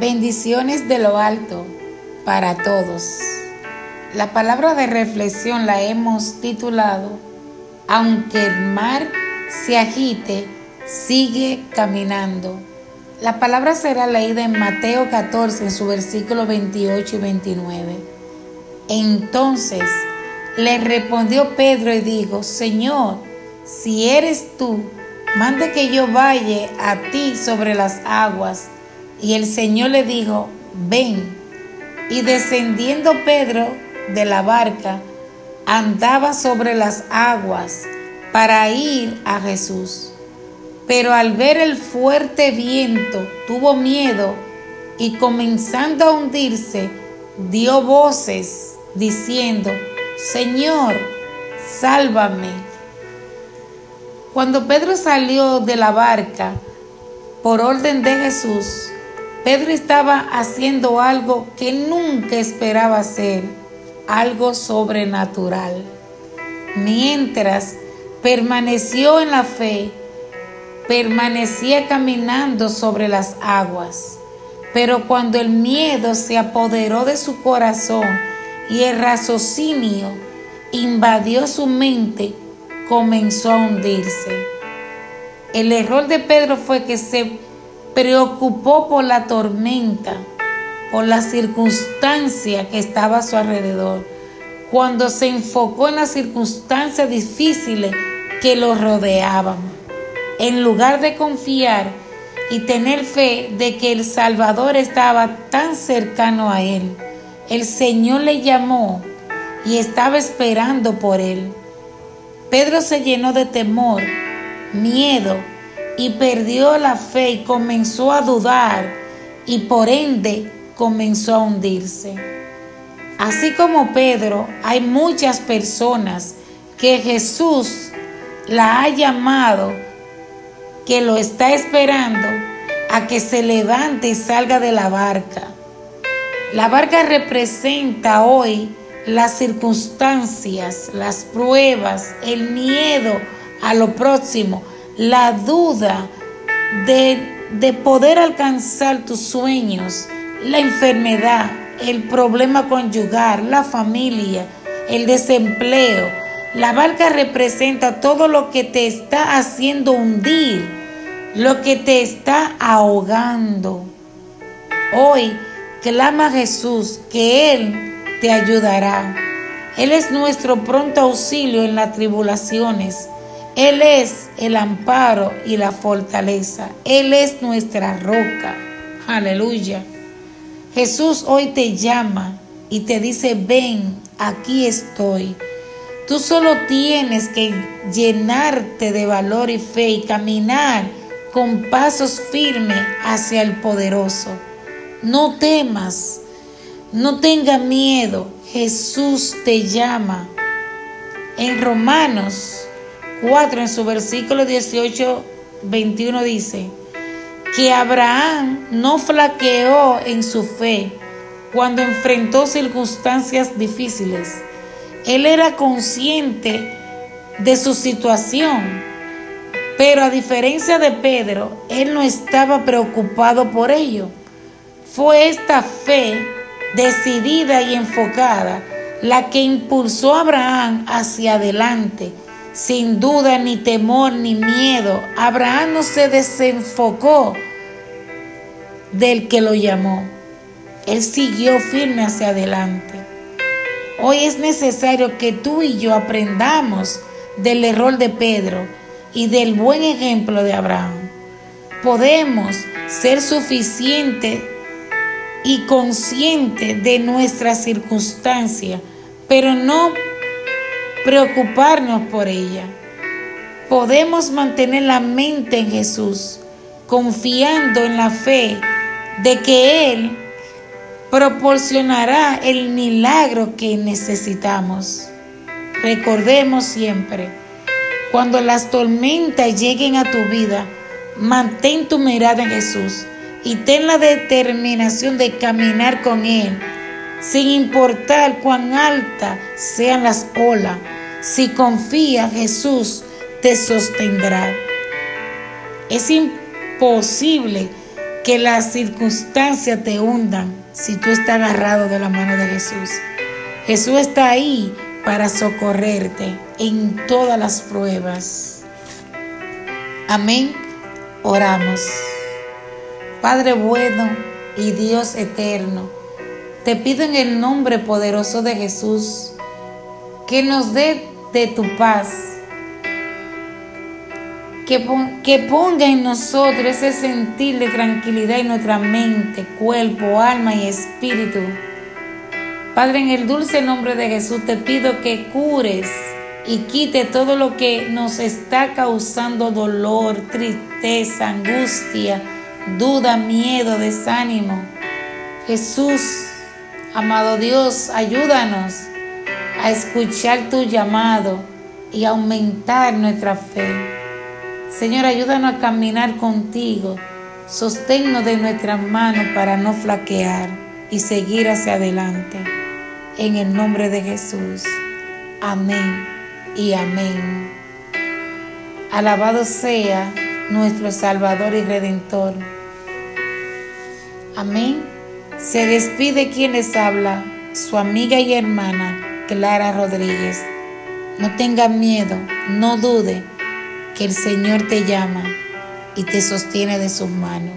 Bendiciones de lo alto para todos. La palabra de reflexión la hemos titulado Aunque el mar se agite, sigue caminando. La palabra será leída en Mateo 14 en su versículo 28 y 29. Entonces le respondió Pedro y dijo, Señor, si eres tú, mande que yo vaya a ti sobre las aguas. Y el Señor le dijo, ven. Y descendiendo Pedro de la barca, andaba sobre las aguas para ir a Jesús. Pero al ver el fuerte viento, tuvo miedo y comenzando a hundirse, dio voces diciendo, Señor, sálvame. Cuando Pedro salió de la barca, por orden de Jesús, Pedro estaba haciendo algo que nunca esperaba hacer, algo sobrenatural. Mientras permaneció en la fe, permanecía caminando sobre las aguas. Pero cuando el miedo se apoderó de su corazón y el raciocinio invadió su mente, comenzó a hundirse. El error de Pedro fue que se preocupó por la tormenta, por la circunstancia que estaba a su alrededor, cuando se enfocó en las circunstancias difíciles que lo rodeaban, en lugar de confiar y tener fe de que el Salvador estaba tan cercano a él. El Señor le llamó y estaba esperando por él. Pedro se llenó de temor, miedo y perdió la fe y comenzó a dudar y por ende comenzó a hundirse. Así como Pedro, hay muchas personas que Jesús la ha llamado, que lo está esperando a que se levante y salga de la barca. La barca representa hoy las circunstancias, las pruebas, el miedo a lo próximo, la duda de, de poder alcanzar tus sueños, la enfermedad, el problema conyugal, la familia, el desempleo. La barca representa todo lo que te está haciendo hundir, lo que te está ahogando. Hoy clama a Jesús que Él te ayudará. Él es nuestro pronto auxilio en las tribulaciones. Él es el amparo y la fortaleza. Él es nuestra roca. Aleluya. Jesús hoy te llama y te dice, ven, aquí estoy. Tú solo tienes que llenarte de valor y fe y caminar con pasos firmes hacia el poderoso. No temas, no tenga miedo, Jesús te llama. En Romanos 4, en su versículo 18, 21 dice, que Abraham no flaqueó en su fe cuando enfrentó circunstancias difíciles. Él era consciente de su situación, pero a diferencia de Pedro, él no estaba preocupado por ello. Fue esta fe decidida y enfocada, la que impulsó a Abraham hacia adelante. Sin duda, ni temor, ni miedo. Abraham no se desenfocó del que lo llamó. Él siguió firme hacia adelante. Hoy es necesario que tú y yo aprendamos del error de Pedro y del buen ejemplo de Abraham. Podemos ser suficientes y consciente de nuestra circunstancia, pero no preocuparnos por ella. Podemos mantener la mente en Jesús, confiando en la fe de que Él proporcionará el milagro que necesitamos. Recordemos siempre, cuando las tormentas lleguen a tu vida, mantén tu mirada en Jesús y ten la determinación de caminar con Él, sin importar cuán alta sean las olas. Si confía, Jesús te sostendrá. Es imposible que las circunstancias te hundan si tú estás agarrado de la mano de Jesús. Jesús está ahí para socorrerte en todas las pruebas. Amén. Oramos. Padre bueno y Dios eterno, te pido en el nombre poderoso de Jesús que nos dé de tu paz, que, ponga en nosotros ese sentir de tranquilidad en nuestra mente, cuerpo, alma y espíritu. Padre, en el dulce nombre de Jesús te pido que cures y quite todo lo que nos está causando dolor, tristeza, angustia, duda, miedo, desánimo. Jesús, amado Dios, ayúdanos a escuchar tu llamado y aumentar nuestra fe. Señor, ayúdanos a caminar contigo. Sosténnos de nuestras manos para no flaquear y seguir hacia adelante. En el nombre de Jesús. Amén y amén. Alabado sea nuestro Salvador y Redentor. Amén. Se despide quien les habla, su amiga y hermana Clara Rodríguez. No tenga miedo, no dude que el Señor te llama y te sostiene de sus manos.